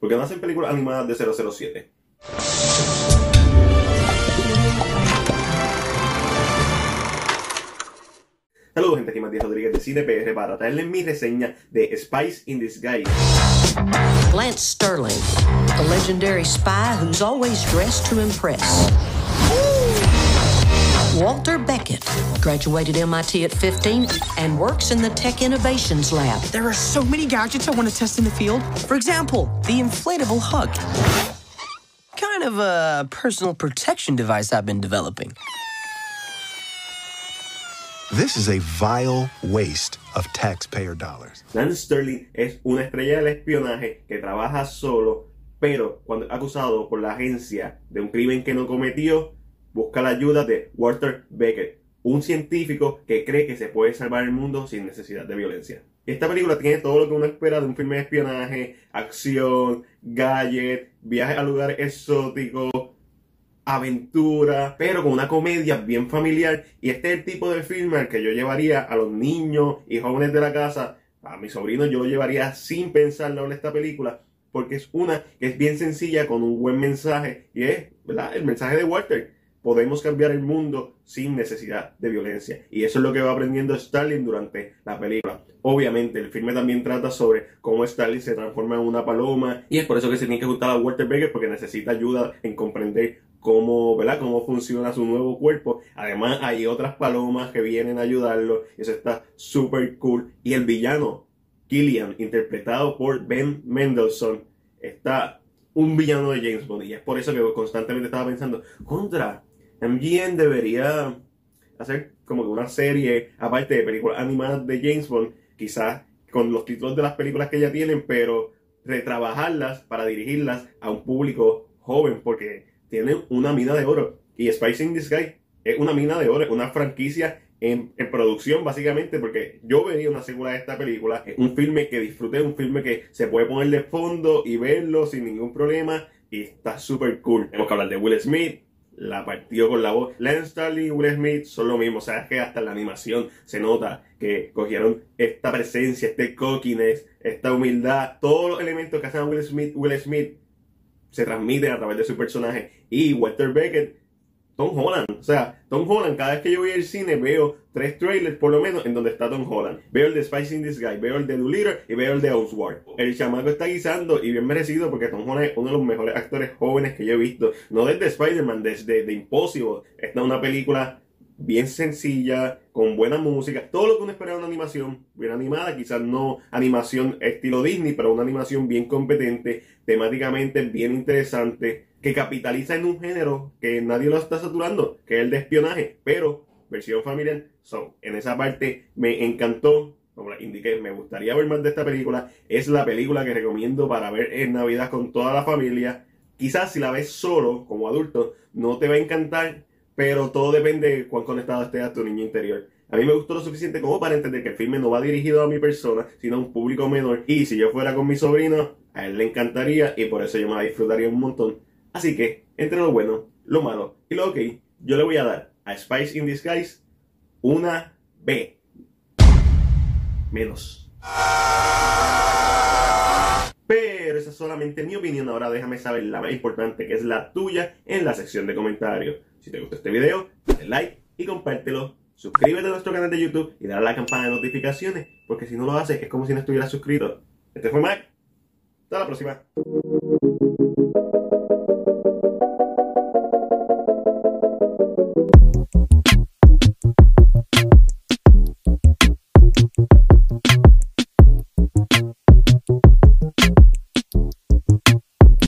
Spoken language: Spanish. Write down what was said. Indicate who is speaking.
Speaker 1: ¿Por qué no hacen películas animadas de 007? Saludos gente, aquí Matías Rodríguez de CinePR para traerles mi reseña de Spice in Disguise.
Speaker 2: Lance Sterling, a legendary spy who's always dressed to impress. Walter Beckett graduated MIT at 15 and works in the Tech Innovations Lab.
Speaker 3: There are so many gadgets I want to test in the field. For example, the inflatable hug. Kind of a personal protection device I've been developing.
Speaker 4: This is a vile waste of taxpayer dollars.
Speaker 1: Lance Sterling es una estrella del espionaje que trabaja solo, pero cuando es acusado por la agencia de un crimen que no cometió, busca la ayuda de Walter Beckett, un científico que cree que se puede salvar el mundo sin necesidad de violencia. Esta película tiene todo lo que uno espera de un filme de espionaje, acción, gadget, viajes a lugares exóticos, aventura, pero con una comedia bien familiar. Y este es el tipo de filme al que yo llevaría a los niños y jóvenes de la casa. A mi sobrino yo lo llevaría sin pensarlo en esta película. Porque es una que es bien sencilla con un buen mensaje. Y es el mensaje de Walter. Podemos cambiar el mundo sin necesidad de violencia. Y eso es lo que va aprendiendo Stalin durante la película. Obviamente, el filme también trata sobre cómo Stalin se transforma en una paloma. Y es por eso que se tiene que gustar a Walter Becker porque necesita ayuda en comprender cómo, ¿verdad? cómo funciona su nuevo cuerpo. Además, hay otras palomas que vienen a ayudarlo. Eso está súper cool. Y el villano, Killian, interpretado por Ben Mendelssohn, está un villano de James Bond. Y es por eso que constantemente estaba pensando, contra, MGM debería hacer como que una serie, aparte de películas animadas de James Bond, quizás con los títulos de las películas que ya tienen, pero retrabajarlas para dirigirlas a un público joven, porque tienen una mina de oro. Y Spice in Disguise es una mina de oro, una franquicia en, en, producción, básicamente, porque yo vería una secuela de esta película, un filme que disfruté, un filme que se puede poner de fondo y verlo sin ningún problema, y está súper cool. Tenemos que hablar de Will Smith, la partió con la voz. Lance Starling y Will Smith son lo mismo, o sea, es que hasta en la animación se nota que cogieron esta presencia, este cockiness, esta humildad, todos los elementos que hacen a Will Smith, Will Smith se transmiten a través de su personaje. Y Walter Beckett, Tom Holland. O sea, Tom Holland, cada vez que yo voy al cine veo tres trailers por lo menos en donde está Tom Holland. Veo el de Spice in This Guy, veo el de Doolittle y veo el de Oswald. El chamaco está guisando y bien merecido porque Tom Holland es uno de los mejores actores jóvenes que yo he visto. No desde Spider-Man, desde The Impossible. Esta es una película bien sencilla, con buena música, todo lo que uno espera de una animación, bien animada, quizás no animación estilo Disney, pero una animación bien competente, temáticamente bien interesante, que capitaliza en un género que nadie lo está saturando, que es el de espionaje, pero versión familiar. So, en esa parte me encantó, como les indiqué, me gustaría ver más de esta película. Es la película que recomiendo para ver en Navidad con toda la familia. Quizás si la ves solo, como adulto, no te va a encantar, pero todo depende de cuán conectado esté a tu niño interior. A mí me gustó lo suficiente como para entender que el filme no va dirigido a mi persona, sino a un público menor. Y si yo fuera con mi sobrino, a él le encantaría y por eso yo me la disfrutaría un montón. Así que, entre lo bueno, lo malo y lo ok, yo le voy a dar a Spice in Disguise una B. Menos. Pero esa es solamente mi opinión. Ahora déjame saber la más importante, que es la tuya, en la sección de comentarios. Si te gustó este video, dale like y compártelo. Suscríbete a nuestro canal de YouTube y dale a la campana de notificaciones, porque si no lo haces es como si no estuvieras suscrito. Este fue Mac. Hasta la próxima.